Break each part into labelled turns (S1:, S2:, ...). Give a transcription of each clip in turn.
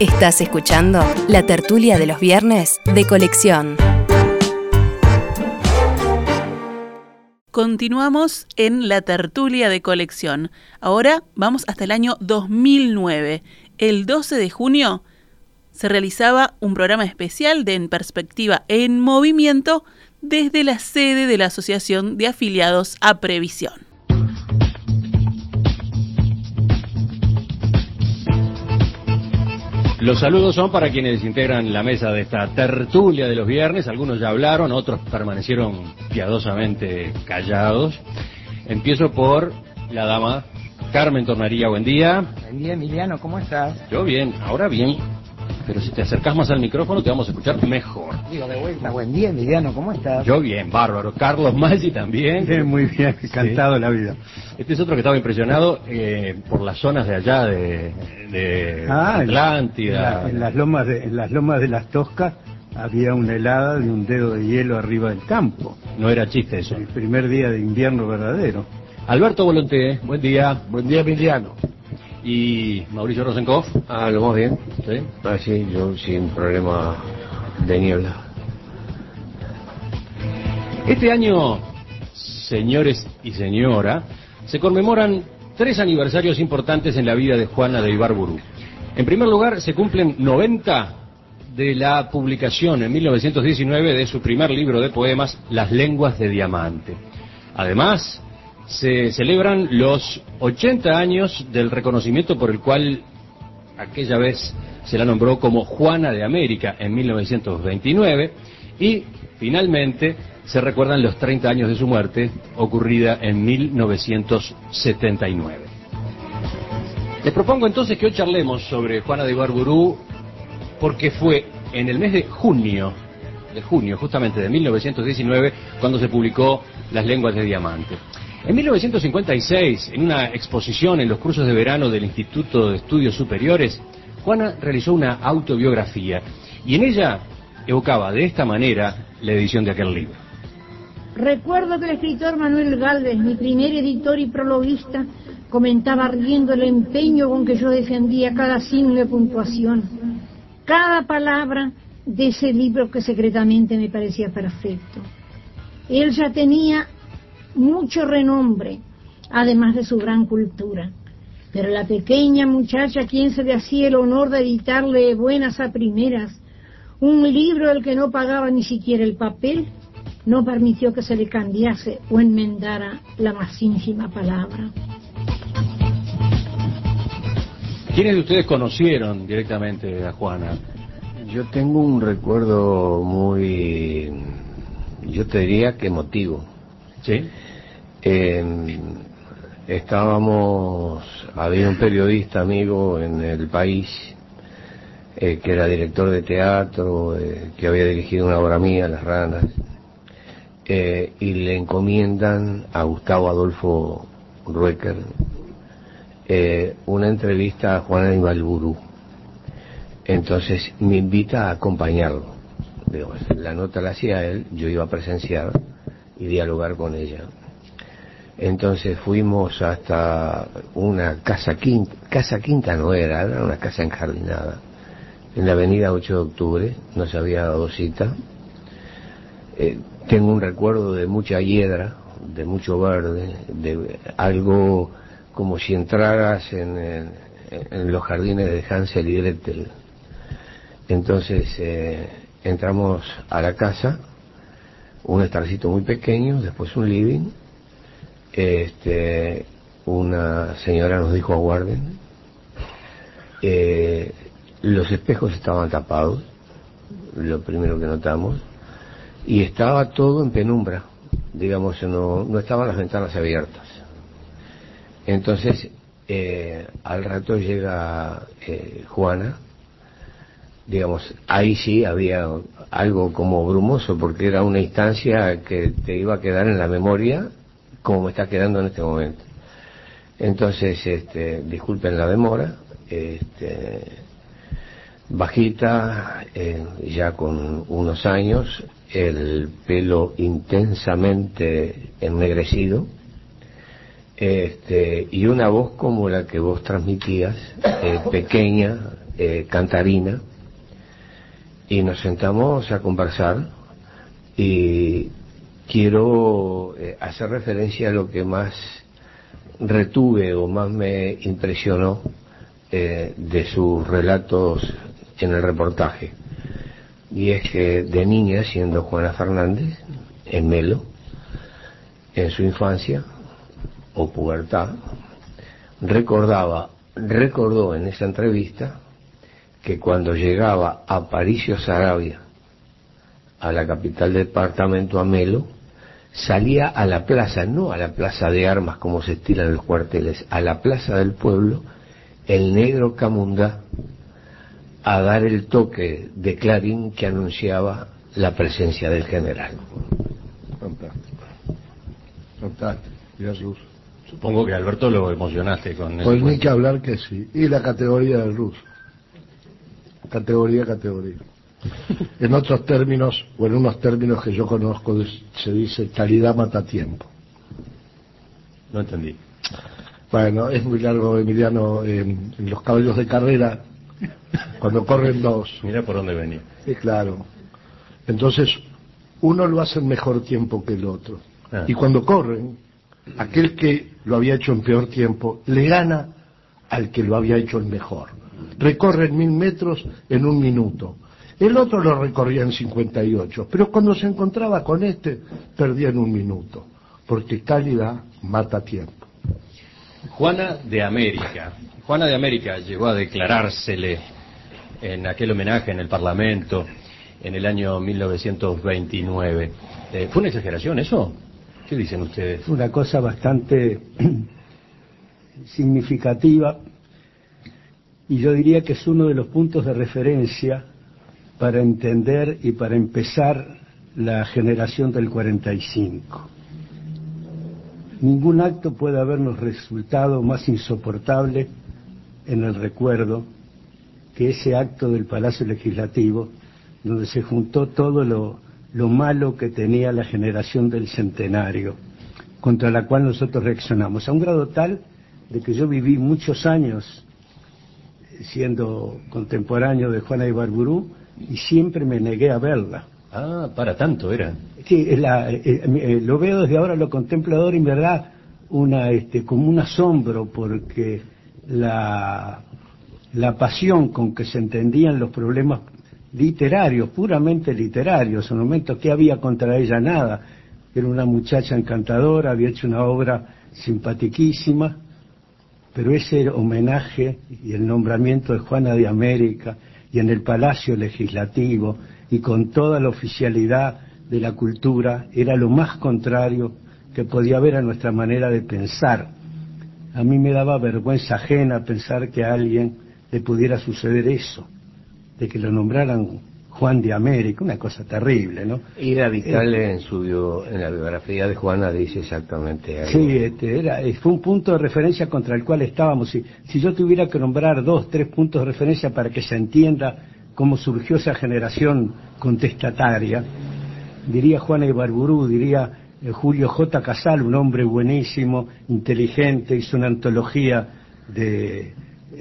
S1: Estás escuchando la tertulia de los viernes de colección.
S2: Continuamos en la tertulia de colección. Ahora vamos hasta el año 2009. El 12 de junio se realizaba un programa especial de En Perspectiva en Movimiento desde la sede de la Asociación de Afiliados a Previsión.
S3: Los saludos son para quienes integran la mesa de esta tertulia de los viernes. Algunos ya hablaron, otros permanecieron piadosamente callados. Empiezo por la dama Carmen Tornaría. Buen día.
S4: Buen día, Emiliano. ¿Cómo estás?
S3: Yo bien, ahora bien. Pero si te acercas más al micrófono te vamos a escuchar mejor.
S4: Digo de vuelta, buen día, Emiliano, ¿cómo estás?
S3: Yo bien, bárbaro. Carlos Maggi también.
S5: Muy bien, encantado la vida.
S3: Este es otro que estaba impresionado eh, por las zonas de allá de, de
S5: Ah, en-
S3: Atlántida.
S5: En, la- en las lomas de, en las lomas de las Toscas había una helada de un dedo de hielo arriba del campo.
S3: No era chiste eso.
S5: El primer día de invierno verdadero.
S3: Alberto Volonté, buen día.
S6: Buen día, Emiliano.
S3: Y Mauricio Rosenkopf.
S6: Ah, ¿lo más bien?
S3: ¿sí?
S6: Ah, sí, yo sin problema de niebla.
S3: Este año, señores y señora, se conmemoran tres aniversarios importantes en la vida de Juana de Ibarburu. En primer lugar, se cumplen 90 de la publicación en 1919 de su primer libro de poemas, Las lenguas de diamante. Además, se celebran los 80 años del reconocimiento por el cual aquella vez se la nombró como Juana de América en 1929 y finalmente se recuerdan los 30 años de su muerte ocurrida en 1979. Les propongo entonces que hoy charlemos sobre Juana de Ibarburú porque fue en el mes de junio, de junio justamente de 1919, cuando se publicó Las lenguas de diamante. En 1956, en una exposición en los cursos de verano del Instituto de Estudios Superiores, Juana realizó una autobiografía y en ella evocaba de esta manera la edición de aquel libro.
S7: Recuerdo que el escritor Manuel Galvez, mi primer editor y prologuista, comentaba riendo el empeño con que yo defendía cada signo de puntuación, cada palabra de ese libro que secretamente me parecía perfecto. Él ya tenía mucho renombre, además de su gran cultura. Pero la pequeña muchacha, quien se le hacía el honor de editarle buenas a primeras, un libro del que no pagaba ni siquiera el papel, no permitió que se le cambiase o enmendara la más ínfima palabra.
S3: ¿Quiénes de ustedes conocieron directamente a Juana?
S6: Yo tengo un recuerdo muy, yo te diría que emotivo.
S3: ¿Sí?
S6: Eh, estábamos, había un periodista amigo en el país eh, que era director de teatro, eh, que había dirigido una obra mía, Las Ranas, eh, y le encomiendan a Gustavo Adolfo Ruecker una entrevista a Juana de Ibalburú. Entonces me invita a acompañarlo. Digo, la nota la hacía él, yo iba a presenciar y dialogar con ella. Entonces fuimos hasta una casa quinta, casa quinta no era, era una casa enjardinada, en la avenida 8 de octubre, nos había dado cita. Eh, tengo un recuerdo de mucha hiedra, de mucho verde, de algo como si entraras en, los jardines de Hansel y Gretel. Entonces eh, entramos a la casa, un estarcito muy pequeño, después un living. Este, una señora nos dijo aguarden. Eh, los espejos estaban tapados, lo primero que notamos, y estaba todo en penumbra, digamos, no, no estaban las ventanas abiertas. Entonces, eh, al rato llega eh, Juana, digamos, ahí sí había algo como brumoso, porque era una instancia que te iba a quedar en la memoria, como me está quedando en este momento. Entonces, este, disculpen la demora, este, bajita, eh, ya con unos años, el pelo intensamente ennegrecido, este, y una voz como la que vos transmitías, eh, pequeña, eh, cantarina y nos sentamos a conversar y quiero eh, hacer referencia a lo que más retuve o más me impresionó eh, de sus relatos en el reportaje. Y es que de niña, siendo Juana Fernández, en Melo, en su infancia o pubertad, recordaba, recordó en esa entrevista que cuando llegaba a Paricio Sarabia, a la capital del departamento, a Melo, salía a la plaza, no a la plaza de armas como se estilan los cuarteles, a la plaza del pueblo, el negro Camunda a dar el toque de clarín que anunciaba la presencia del general.
S8: Fantástico. Fantástico. Jesús.
S3: Supongo que Alberto lo emocionaste con
S8: Pues ni que hablar que sí. Y la categoría del ruso. Categoría, categoría. En otros términos, o en unos términos que yo conozco, se dice calidad mata tiempo.
S3: No entendí.
S8: Bueno, es muy largo, Emiliano, en, en los caballos de carrera, cuando corren dos.
S3: Mira por dónde venía.
S8: Sí, claro. Entonces, uno lo hace en mejor tiempo que el otro.
S3: Ah.
S8: Y cuando corren, aquel que lo había hecho en peor tiempo le gana al que lo había hecho en mejor. Recorren mil metros en un minuto. El otro lo recorría en 58, pero cuando se encontraba con este, perdía en un minuto, porque calidad mata tiempo.
S3: Juana de América. Juana de América llegó a declarársele en aquel homenaje en el Parlamento en el año 1929. Eh, ¿Fue una exageración eso? ¿Qué dicen ustedes?
S5: Fue una cosa bastante significativa y yo diría que es uno de los puntos de referencia para entender y para empezar la generación del 45. Ningún acto puede habernos resultado más insoportable en el recuerdo que ese acto del Palacio Legislativo, donde se juntó todo lo, lo malo que tenía la generación del centenario, contra la cual nosotros reaccionamos, a un grado tal de que yo viví muchos años siendo contemporáneo de Juana Ibarburú y siempre me negué a verla.
S3: Ah, para tanto era.
S5: Sí, la- eh, eh, lo veo desde ahora, lo contemplo ahora y me da una, este, como un asombro porque la, la pasión con que se entendían los problemas literarios, puramente literarios, en el momento que había contra ella nada, era una muchacha encantadora, había hecho una obra simpatiquísima, pero ese homenaje y el nombramiento de Juana de América y en el Palacio Legislativo y con toda la oficialidad de la cultura era lo más contrario que podía haber a nuestra manera de pensar. A mí me daba vergüenza ajena pensar que a alguien le pudiera suceder eso, de que lo nombraran Juan de América, una cosa terrible, ¿no?
S6: Ira Vital en su en la biografía de Juana dice exactamente algo.
S5: Sí, este, era, eh, fue un punto de referencia contra el cual estábamos. Si, si yo tuviera que nombrar dos, tres puntos de referencia para que se entienda cómo surgió esa generación contestataria, diría Juana Ibarburú, diría eh, Julio J. Casal, un hombre buenísimo, inteligente, hizo una antología de,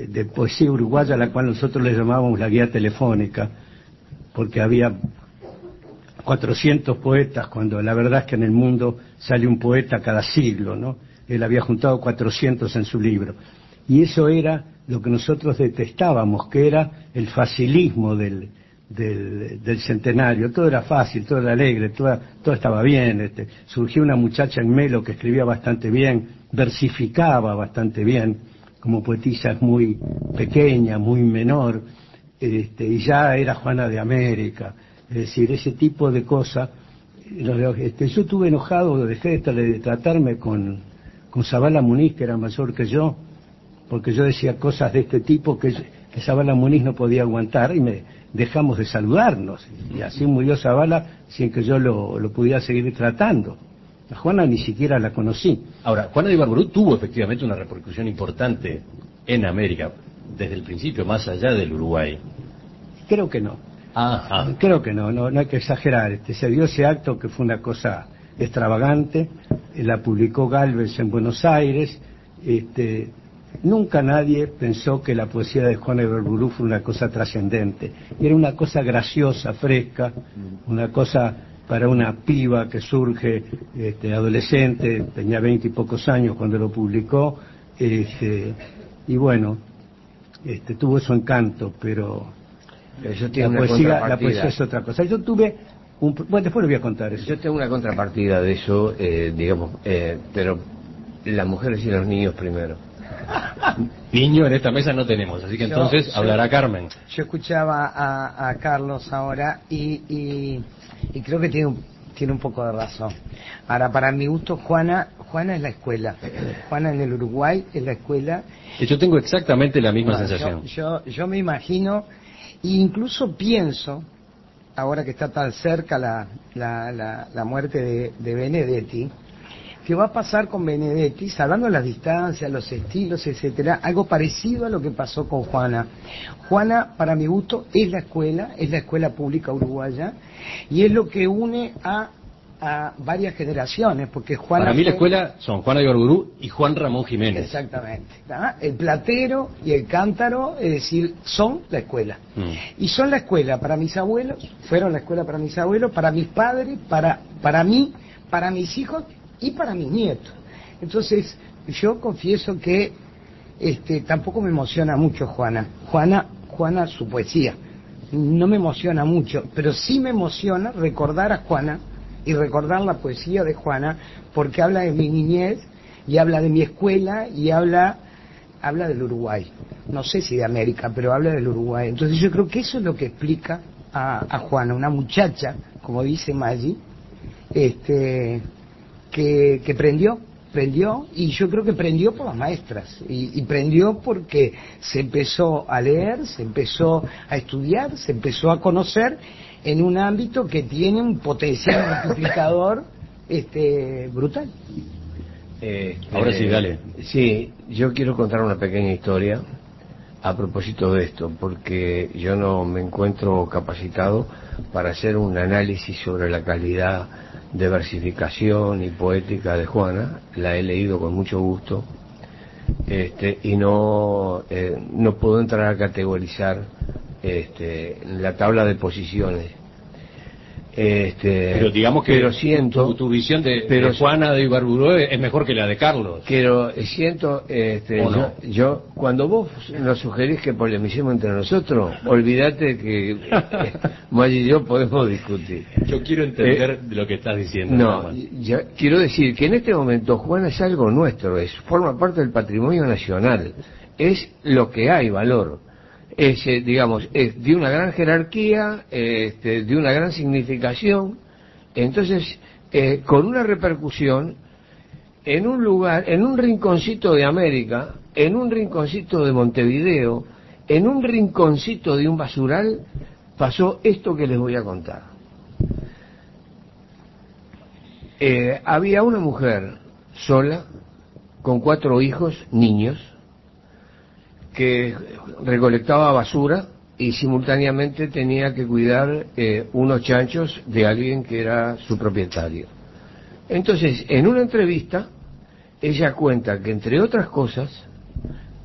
S5: de poesía uruguaya, a la cual nosotros le llamábamos la guía telefónica, porque había 400 poetas, cuando la verdad es que en el mundo sale un poeta cada siglo, ¿no? Él había juntado 400 en su libro. Y eso era lo que nosotros detestábamos, que era el facilismo del, del, centenario. Todo era fácil, todo era alegre, todo, todo estaba bien. Este, surgió una muchacha en Melo que escribía bastante bien, versificaba bastante bien, como poetisa es muy pequeña, muy menor, este, y ya era Juana de América. Es decir, ese tipo de cosas. Este, yo estuve enojado, dejé de, tra- de tratarme con, con Zabala Muniz, que era mayor que yo, porque yo decía cosas de este tipo que, que Muniz no podía aguantar y me dejamos de saludarnos. Y así murió Zabala sin que yo lo, pudiera seguir tratando. A Juana ni siquiera la conocí.
S3: Ahora, Juana de Ibarburú tuvo efectivamente una repercusión importante en América, desde el principio, más allá del Uruguay.
S5: Creo que no.
S3: Ajá.
S5: Creo que no, no, no hay que exagerar. Este, se dio ese acto que fue una cosa extravagante, eh, la publicó Galvez en Buenos Aires, este, nunca nadie pensó que la poesía de Juan Ibarburú fue una cosa trascendente. Era una cosa graciosa, fresca, una cosa para una piba que surge este, adolescente, tenía veinte y pocos años cuando lo publicó, este, y bueno, este, tuvo su encanto, pero
S6: Eso tiene
S5: la
S6: una
S5: poesía, la poesía es otra cosa. Yo tuve un, bueno, después lo voy a contar eso.
S6: Yo tengo una contrapartida de eso, eh, digamos, eh, pero las mujeres y los niños primero.
S3: Niño en esta mesa no tenemos, así que
S4: Yo-
S3: entonces
S4: yo-
S3: hablará Carmen.
S4: Yo escuchaba a, a Carlos ahora y, y, y creo que tiene un, tiene un poco de razón. Ahora, para mi gusto, Juana, Juana es la escuela. Juana en el Uruguay es la escuela.
S3: Yo tengo exactamente la misma sensación.
S4: Yo, yo, yo me imagino, e incluso pienso, ahora que está tan cerca la, la, la, la muerte de, de Benedetti, que va a pasar con Benedetti, salvando las distancias, los estilos, etcétera, algo parecido a lo que pasó con Juana. Juana, para mi gusto, es la escuela, es la escuela pública uruguaya, y es lo que une a, a varias generaciones, porque Juana
S3: Para mí la escuela son Juana Ibarburú y Juan Ramón Jiménez.
S4: Exactamente. ¿tá? El platero y el cántaro, es decir, son la escuela.
S3: Mm.
S4: Y son la escuela para mis abuelos, fueron la escuela para mis abuelos, para mis padres, para, para mí, para mis hijos y para mis nietos. Entonces, yo confieso que este, tampoco me emociona mucho Juana. Juana, Juana, su poesía. No me emociona mucho, pero sí me emociona recordar a Juana y recordar la poesía de Juana, porque habla de mi niñez y habla de mi escuela y habla habla del Uruguay. No sé si de América, pero habla del Uruguay. Entonces yo creo que eso es lo que explica a, a Juana, una muchacha, como dice Maggi, este, que, que prendió, prendió, y yo creo que prendió por las maestras, y, y prendió porque se empezó a leer, se empezó a estudiar, se empezó a conocer en un ámbito que tiene un potencial multiplicador este, brutal.
S6: Eh,
S3: Ahora sí,
S6: eh,
S3: dale.
S6: Sí, yo quiero contar una pequeña historia a propósito de esto, porque yo no me encuentro capacitado para hacer un análisis sobre la calidad de versificación y poética de Juana. La he leído con mucho gusto este, y no, eh, no puedo entrar a categorizar este, la tabla de posiciones. Este,
S3: Pero digamos que
S6: pero siento
S3: tu, tu visión de,
S6: pero
S3: de Juana de Ibarburú es mejor que la de Carlos.
S6: Quiero, siento, este, cuando vos nos sugerís que polemicemos entre nosotros, olvídate que eh, Maggi y yo podemos discutir.
S3: Yo quiero entender de lo que estás diciendo.
S6: No, quiero decir que en este momento Juana es algo nuestro, es forma parte del patrimonio nacional, es lo que hay valor, es, eh, digamos, es de una gran jerarquía, este, de una gran significación, entonces, eh, con una repercusión en un lugar, en un rinconcito de América, en un rinconcito de Montevideo, en un rinconcito de un basural, pasó esto que les voy a contar. Eh, había una mujer sola, con cuatro hijos, niños, que recolectaba basura y simultáneamente tenía que cuidar eh, unos chanchos de alguien que era su propietario. Entonces, en una entrevista, ella cuenta que, entre otras cosas,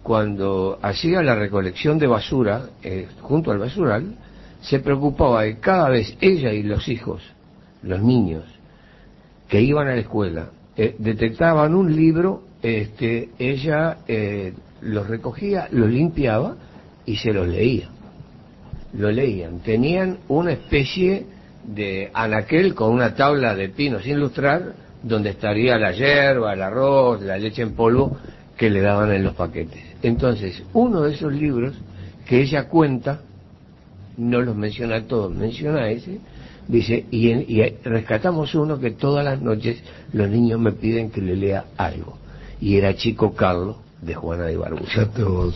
S6: cuando hacía la recolección de basura eh, junto al basural, se preocupaba de cada vez ella y los hijos, los niños, que iban a la escuela, eh, detectaban un libro, este, ella los recogía, los limpiaba y se los leía. Lo leían. Tenían una especie de anaquel con una tabla de pino sin lustrar, donde estaría la hierba, el arroz, la leche en polvo que le daban en los paquetes. Entonces, uno de esos libros que ella cuenta, no los menciona todos, menciona ese, dice, y, en- y rescatamos uno que todas las noches los niños me piden que le lea algo. Y era Chico Carlos de Juana de.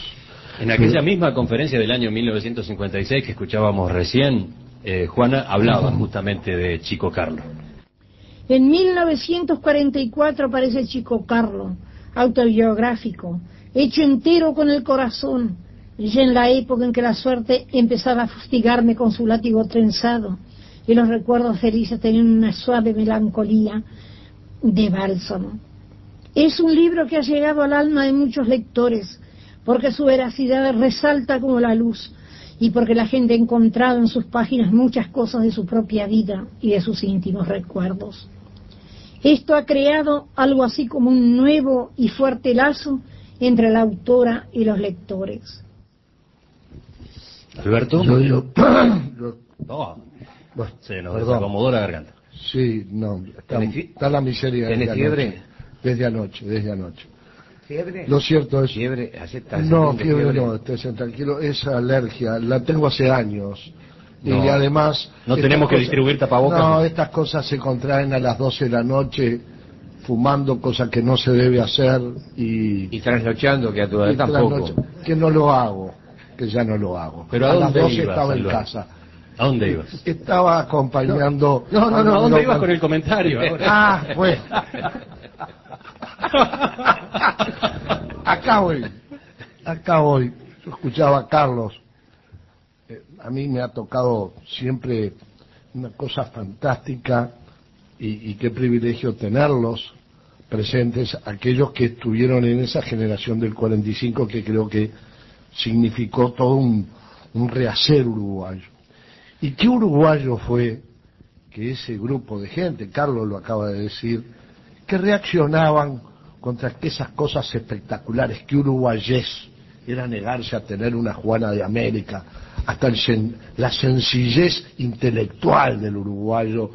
S3: En aquella misma conferencia del año 1956 que escuchábamos recién, eh, Juana hablaba justamente de Chico Carlos.
S7: En 1944 aparece Chico Carlos, autobiográfico, hecho entero con el corazón, ya en la época en que la suerte empezaba a fustigarme con su látigo trenzado y los recuerdos felices tenían una suave melancolía de bálsamo. Es un libro que ha llegado al alma de muchos lectores, porque su veracidad resalta como la luz y porque la gente ha encontrado en sus páginas muchas cosas de su propia vida y de sus íntimos recuerdos. Esto ha creado algo así como un nuevo y fuerte lazo entre la autora y los lectores.
S3: Alberto.
S8: Yo digo, yo-
S3: No,
S8: bueno,
S3: se nos
S8: perdón.
S3: desacomodó la garganta.
S8: Sí, no, está,
S6: ¿Tenés fie-
S8: está la miseria desde
S6: fiebre?
S8: Desde anoche, desde anoche.
S4: ¿Fiebre?
S8: Lo cierto es...
S6: Fiebre.
S8: No,
S6: acepta
S8: fiebre no, estés tranquilo, es alergia, la tengo hace años.
S3: No.
S8: Y además...
S3: No tenemos que
S8: cosas-
S3: distribuir tapabocas.
S8: No, estas cosas se contraen a las 12 de la noche fumando, cosa que no se debe hacer y...
S6: Y trasnochando, que a tu edad tampoco.
S8: Que no lo hago, que ya no lo hago.
S3: Pero ¿a
S8: a las
S3: dónde
S8: 12
S3: ibas,
S8: estaba en casa.
S3: ¿A dónde ibas?
S8: Estaba acompañando...
S3: No, no, no, ¿a
S8: a
S3: dónde ibas con el comentario? ahora?
S8: Ah, pues. Acá voy. Acá voy. Yo escuchaba a Carlos. Eh, a mí me ha tocado siempre una cosa fantástica y, y qué privilegio tenerlos presentes, aquellos que estuvieron en esa generación del 45 que creo que significó todo un, un rehacer uruguayo. ¿Y qué uruguayo fue que ese grupo de gente, Carlos lo acaba de decir, que reaccionaban contra esas cosas espectaculares que uruguayés era negarse a tener una Juana de América, hasta el la sencillez intelectual del uruguayo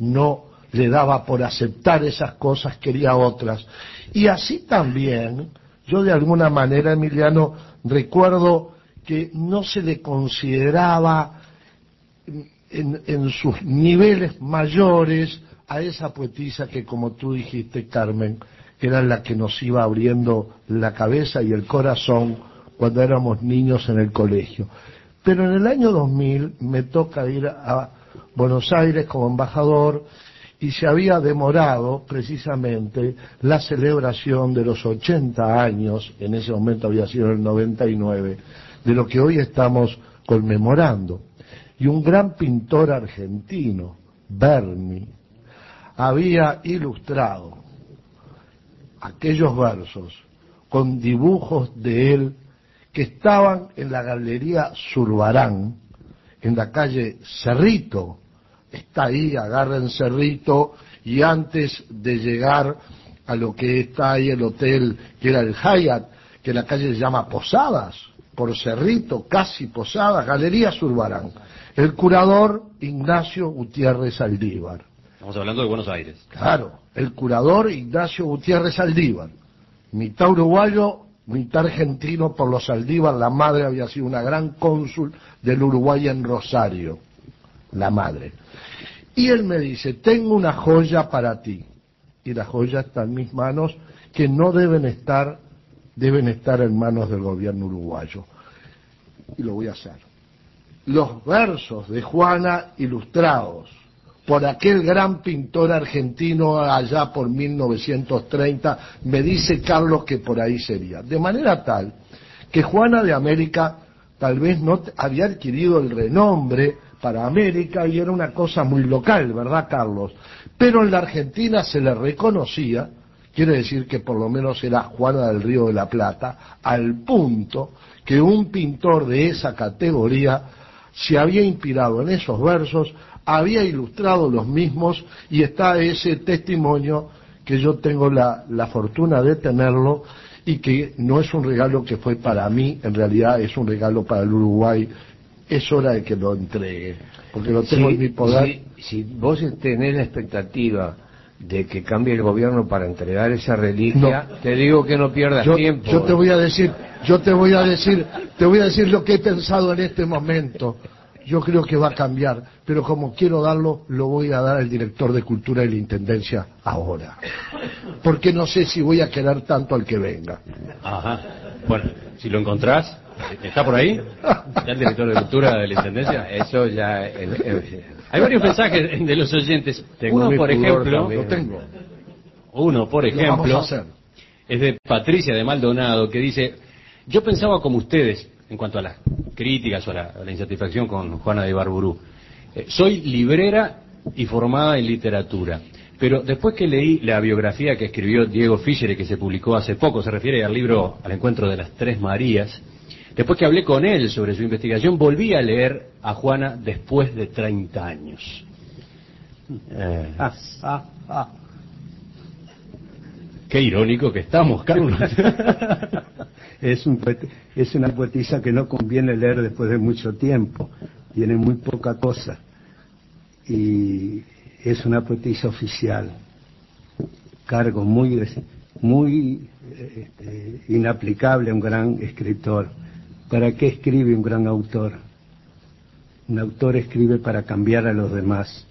S8: no le daba por aceptar esas cosas, quería otras. Y así también, yo de alguna manera, Emiliano, recuerdo que no se le consideraba en, sus niveles mayores a esa poetisa que, como tú dijiste, Carmen, era la que nos iba abriendo la cabeza y el corazón cuando éramos niños en el colegio. Pero en el año 2000 me toca ir a Buenos Aires como embajador y se había demorado precisamente la celebración de los 80 años, en ese momento había sido el 99, de lo que hoy estamos conmemorando. Y un gran pintor argentino, Berni, había ilustrado aquellos versos con dibujos de él que estaban en la Galería Zurbarán, en la calle Cerrito. Está ahí, agarren Cerrito, y antes de llegar a lo que está ahí el hotel, que era el Hyatt, que la calle se llama Posadas, por Cerrito, casi Posadas, Galería Zurbarán. El curador Ignacio Gutiérrez Aldívar.
S3: Estamos hablando de Buenos Aires.
S8: Claro, el curador Ignacio Gutiérrez Aldívar, mitad uruguayo, mitad argentino por los Aldívar, la madre había sido una gran cónsul del Uruguay en Rosario, la madre. Y él me dice, tengo una joya para ti, y la joya está en mis manos, que no deben estar, deben estar en manos del gobierno uruguayo. Y lo voy a hacer. Los versos de Juana ilustrados por aquel gran pintor argentino allá por 1930, me dice Carlos que por ahí sería. De manera tal que Juana de América tal vez no había adquirido el renombre para América y era una cosa muy local, ¿verdad, Carlos? Pero en la Argentina se le reconocía, quiere decir que por lo menos era Juana del Río de la Plata, al punto que un pintor de esa categoría se había inspirado en esos versos, había ilustrado los mismos y está ese testimonio que yo tengo la, la fortuna de tenerlo y que no es un regalo que fue para mí, en realidad es un regalo para el Uruguay. Es hora de que lo entregue, porque lo tengo
S6: Si-
S8: en mi poder.
S6: Si, si vos tenés la expectativa de que cambie el gobierno para entregar esa reliquia,
S8: No.
S6: te digo que no pierdas
S8: yo,
S6: tiempo.
S8: yo te voy a decir, yo te voy a decir, te voy a decir lo que he pensado en este momento. Yo creo que va a cambiar, pero como quiero darlo, lo voy a dar al director de Cultura y la Intendencia ahora. Porque no sé si voy a querer tanto al que venga.
S3: Ajá. Bueno, si lo encontrás, ¿está por ahí? ¿Ya el director de cultura de la Intendencia?
S6: Eso ya...
S3: Hay varios mensajes de los oyentes.
S6: Tengo
S3: Uno, por ejemplo.
S8: Lo tengo.
S3: uno, por ejemplo, es de Patricia de Maldonado, que dice, yo pensaba como ustedes en cuanto a las críticas o a la, a la insatisfacción con Juana de Barburú. Eh, soy librera y formada en literatura. Pero después que leí la biografía que escribió Diego Fischer y que se publicó hace poco, se refiere al libro Al encuentro de las Tres Marías, después que hablé con él sobre su investigación, volví a leer a Juana después de 30 años. Eh,
S5: Ah, ah, ah.
S3: qué irónico que estamos, Carlos.
S5: es, un poet- es una poetisa que no conviene leer después de mucho tiempo. Tiene muy poca cosa. Y es una poetisa oficial. Cargo muy, muy eh, inaplicable a un gran escritor. ¿Para qué escribe un gran autor? Un autor escribe para cambiar a los demás.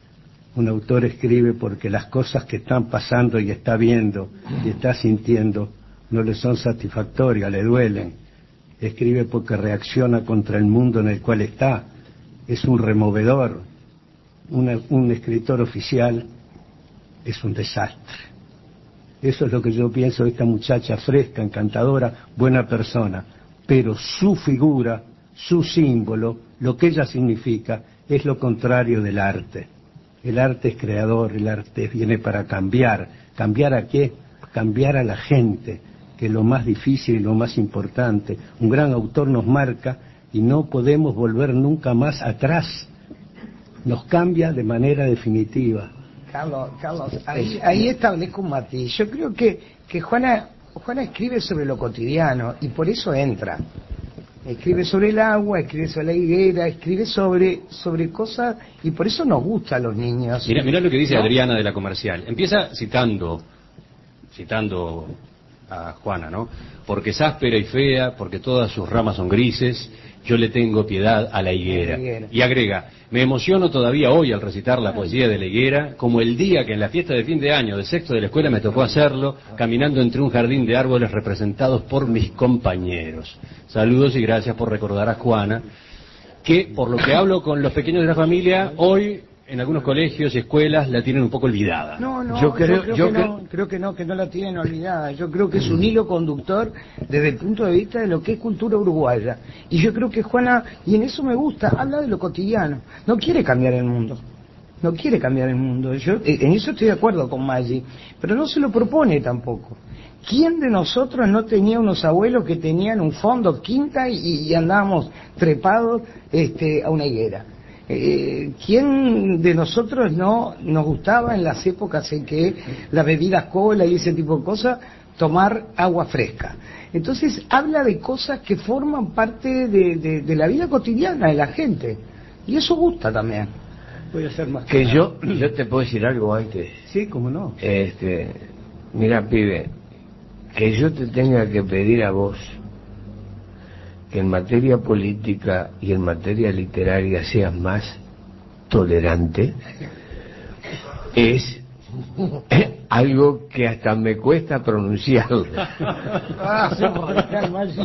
S5: Un autor escribe porque las cosas que están pasando y está viendo y está sintiendo no le son satisfactorias, le duelen. Escribe porque reacciona contra el mundo en el cual está. Es un removedor. Una- un escritor oficial es un desastre. Eso es lo que yo pienso de esta muchacha fresca, encantadora, buena persona. Pero su figura, su símbolo, lo que ella significa, es lo contrario del arte. El arte es creador, el arte viene para cambiar. ¿Cambiar a qué? Cambiar a la gente, que es lo más difícil y lo más importante. Un gran autor nos marca y no podemos volver nunca más atrás. Nos cambia de manera definitiva.
S4: Carlos, Carlos, ahí, ahí establezco un matiz. Yo creo que, que Juana, Juana escribe sobre lo cotidiano y por eso entra. Escribe sobre el agua, escribe sobre la higuera, escribe sobre, sobre cosas y por eso nos gusta a los niños.
S3: Mirá, mirá lo que dice. Adriana de la comercial. Empieza citando, citando a Juana, ¿no? Porque es áspera y fea, porque todas sus ramas son grises, yo le tengo piedad a la higuera. Y agrega, me emociono todavía hoy al recitar la poesía de la higuera, como el día que en la fiesta de fin de año de sexto de la escuela me tocó hacerlo, caminando entre un jardín de árboles representados por mis compañeros. Saludos y gracias por recordar a Juana, que por lo que hablo con los pequeños de la familia, hoy en algunos colegios y escuelas la tienen un poco olvidada.
S4: No, no,
S8: Yo
S4: yo
S8: creo-
S4: creo,
S8: yo
S4: que
S8: creo-
S4: no, creo que no, que no la tienen olvidada. Yo creo que es un hilo conductor desde el punto de vista de lo que es cultura uruguaya. Y yo creo que Juana, y en eso me gusta, habla de lo cotidiano. No quiere cambiar el mundo. No quiere cambiar el mundo. Yo eh, en eso estoy de acuerdo con Maggi, pero no se lo propone tampoco. ¿Quién de nosotros no tenía unos abuelos que tenían un fondo quinta y, y andábamos trepados este, a una higuera? Eh, ¿Quién de nosotros no nos gustaba en las épocas en que las bebidas cola y ese tipo de cosas tomar agua fresca? Entonces habla de cosas que forman parte de, de- de la vida cotidiana de la gente y eso gusta también.
S5: Voy a hacer más.
S6: Que yo, yo te puedo decir algo antes.
S5: Sí, cómo no.
S6: Este, mira, pibe, que yo te tenga que pedir a vos que en materia política y en materia literaria seas más tolerante es algo que hasta me cuesta pronunciarlo.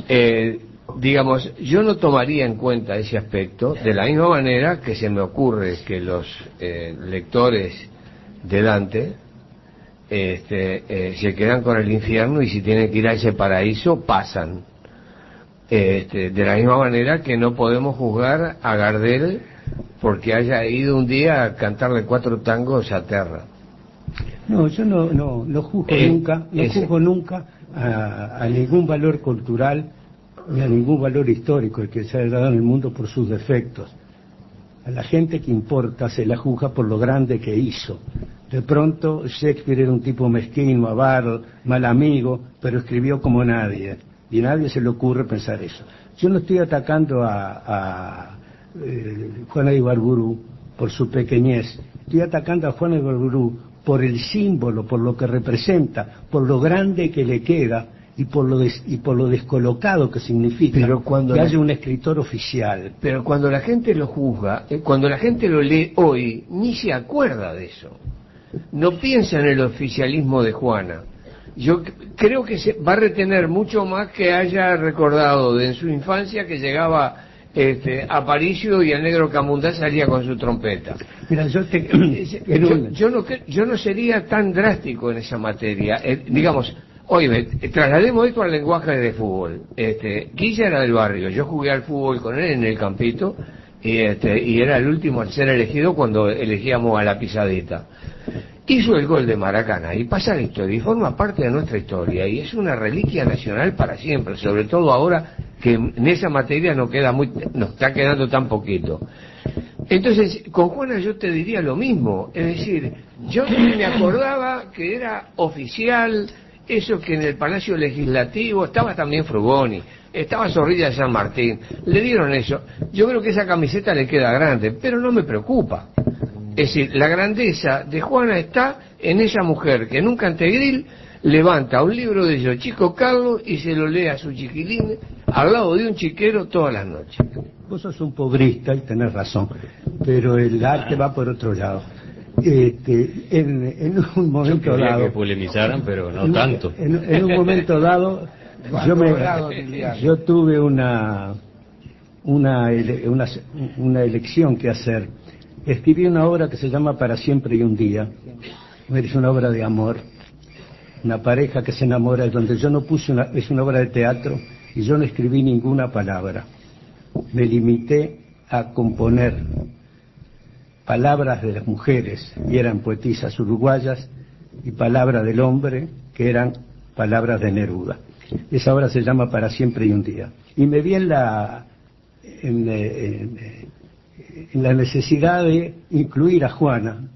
S6: Eh, digamos, yo no tomaría en cuenta ese aspecto de la misma manera que se me ocurre que los eh, lectores de Dante este, eh, se quedan con el infierno y si tienen que ir a ese paraíso pasan. Este, de la misma manera que no podemos juzgar a Gardel porque haya ido un día a cantarle cuatro tangos a Terra.
S5: No, yo no, no, no juzgo
S6: Eh,
S5: nunca, no
S6: ese-
S5: juzgo nunca a, a ningún valor cultural ni a ningún valor histórico que se haya dado en el mundo por sus defectos. A la gente que importa se la juzga por lo grande que hizo. De pronto Shakespeare era un tipo mezquino, avaro, mal amigo, pero escribió como nadie. Y a nadie se le ocurre pensar eso. Yo no estoy atacando a, a eh, Juana Ibarburu por su pequeñez. Estoy atacando a Juana Ibarburu por el símbolo, por lo que representa, por lo grande que le queda y por lo, des- y por lo descolocado que significa
S6: Pero cuando
S5: que
S6: la-
S5: haya un escritor oficial.
S6: Pero cuando la gente lo juzga, eh, cuando la gente lo lee hoy, ni se acuerda de eso. No piensa en el oficialismo de Juana. Yo creo que se va a retener mucho más que haya recordado de en su infancia que llegaba este, a Aparicio y el negro Camundá salía con su trompeta.
S5: Mira, yo te...
S6: Yo, no, yo no sería tan drástico en esa materia. Eh, digamos, oye, traslademos esto al lenguaje de fútbol. Este, Guilla era del barrio, yo jugué al fútbol con él en el campito y, este, y era el último en ser elegido cuando elegíamos a la pisadita. Hizo el gol de Maracana y pasa la historia y forma parte de nuestra historia y es una reliquia nacional para siempre, sobre todo ahora que en esa materia no queda muy, nos está quedando tan poquito. Entonces, con Juana yo te diría lo mismo, es decir, yo me acordaba que era oficial eso que en el Palacio Legislativo estaba también Frugoni, estaba Zorrilla de San Martín, le dieron eso. Yo creo que esa camiseta le queda grande, pero no me preocupa. Es decir, la grandeza de Juana está en esa mujer que en un cantegril levanta un libro de yo, Chico Carlos, y se lo lee a su chiquilín al lado de un chiquero todas las noches.
S5: Vos sos un pobrista y tenés razón, pero el arte va por otro lado. Este, en, un momento
S3: Quería
S5: dado,
S3: que polemizaran, pero no
S5: en-
S3: tanto.
S5: En, en un momento dado, yo, me, yo tuve una, una, ele- una, una elección que hacer. Escribí una obra que se llama Para siempre y un día. Es una obra de amor. Una pareja que se enamora, donde yo no puse una, es una obra de teatro y yo no escribí ninguna palabra. Me limité a componer palabras de las mujeres, y eran poetisas uruguayas, y palabras del hombre, que eran palabras de Neruda. Esa obra se llama Para siempre y un día. Y me vi en la, eh, eh, la necesidad de incluir a Juana,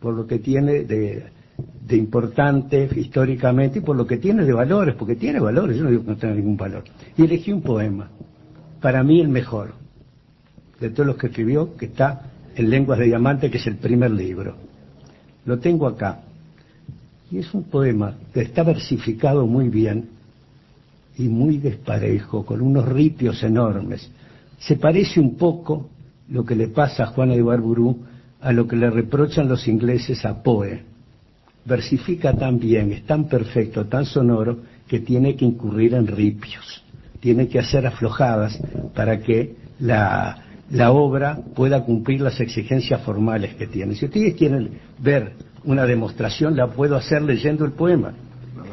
S5: por lo que tiene de, importante históricamente y por lo que tiene de valores, porque tiene valores, yo no digo que no tenga ningún valor. Y elegí un poema, para mí el mejor, de todos los que escribió, que está en Lenguas de Diamante, que es el primer libro. Lo tengo acá. Y es un poema que está versificado muy bien y muy desparejo, con unos ripios enormes. Se parece un poco lo que le pasa a Juana de Barburú a lo que le reprochan los ingleses a Poe. Versifica tan bien, es tan perfecto, tan sonoro, que tiene que incurrir en ripios, tiene que hacer aflojadas para que la, la obra pueda cumplir las exigencias formales que tiene. Si ustedes quieren ver una demostración, la puedo hacer leyendo el poema,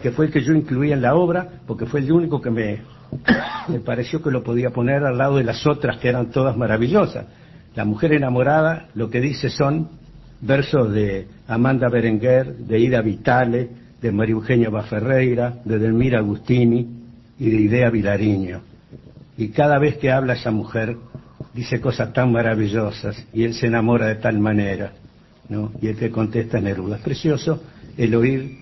S5: que fue el que yo incluí en la obra, porque fue el único que me, me pareció que lo podía poner al lado de las otras que eran todas maravillosas. La mujer enamorada, lo que dice son versos de Amanda Berenguer, de Ida Vitale, de María Eugenia Baferreira, de Delmira Agustini y de Idea Vilariño. Y cada vez que habla esa mujer, dice cosas tan maravillosas y él se enamora de tal manera, ¿no? Y el que contesta es Neruda. Es precioso el oír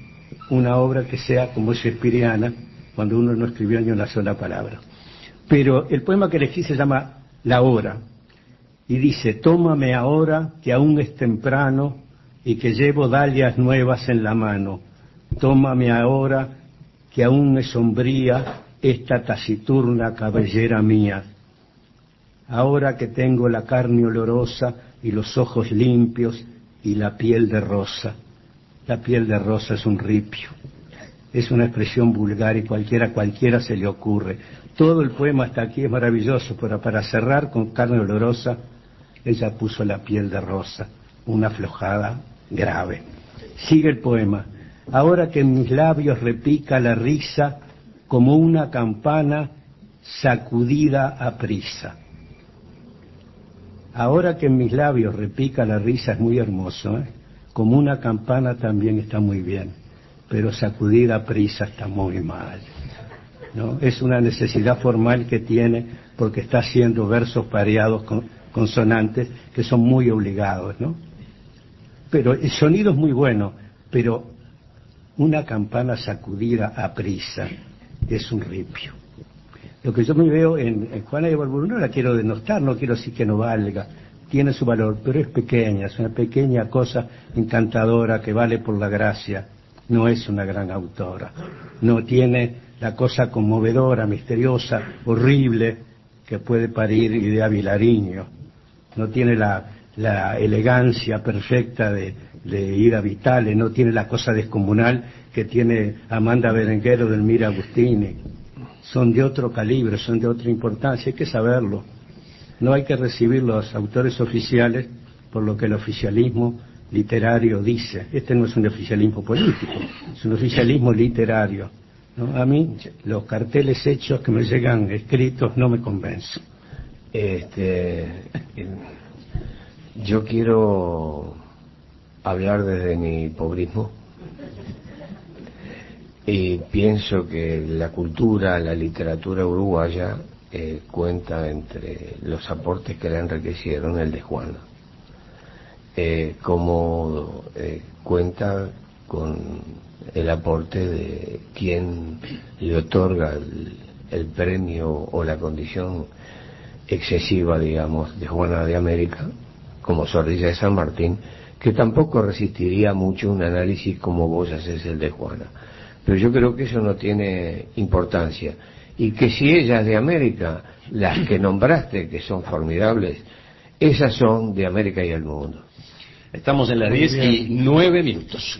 S5: una obra que sea como Shakespeareana, cuando uno no escribió ni una sola palabra. Pero el poema que elegí se llama La Hora, y dice, tómame ahora que aún es temprano y que llevo dalias nuevas en la mano. Tómame ahora que aún es sombría esta taciturna cabellera mía. Ahora que tengo la carne olorosa y los ojos limpios y la piel de rosa. La piel de rosa es un ripio. Es una expresión vulgar y cualquiera, cualquiera se le ocurre. Todo el poema hasta aquí es maravilloso, pero para cerrar con carne olorosa, ella puso la piel de rosa, una aflojada grave. Sigue el poema. Ahora que en mis labios repica la risa como una campana sacudida a prisa. Ahora que en mis labios repica la risa es muy hermoso, ¿eh? como una campana también está muy bien, pero sacudida a prisa está muy mal. ¿no? Es una necesidad formal que tiene porque está haciendo versos pareados con consonantes que son muy obligados, ¿no? Pero el sonido es muy bueno, pero una campana sacudida a prisa es un ripio. Lo que yo me veo en, en Juana de Barburú no la quiero denostar, no quiero decir que no valga, tiene su valor, pero es pequeña, es una pequeña cosa encantadora que vale por la gracia, no es una gran autora, no tiene la cosa conmovedora, misteriosa, horrible que puede parir idea Vilariño, no tiene la, la elegancia perfecta de, de Ida Vitale, no tiene la cosa descomunal que tiene Amanda Berenguer o Delmira Agustini. Son de otro calibre, son de otra importancia, hay que saberlo. No hay que recibir los autores oficiales por lo que el oficialismo literario dice. Este no es un oficialismo político, es un oficialismo literario. ¿no? A mí los carteles hechos que me llegan escritos no me convencen.
S6: Este, yo quiero hablar desde mi pobrismo y pienso que la cultura, la literatura uruguaya eh, cuenta entre los aportes que la enriquecieron el de Juana, eh, como eh, cuenta con el aporte de quien le otorga el, el premio o la condición excesiva, digamos, de Juana de América, como Sordilla de San Martín, que tampoco resistiría mucho un análisis como vos haces el de Juana. Pero yo creo que eso no tiene importancia. Y que si ellas de América, las que nombraste, que son formidables, esas son de América y el mundo.
S3: Estamos en las 10 y 9 minutos.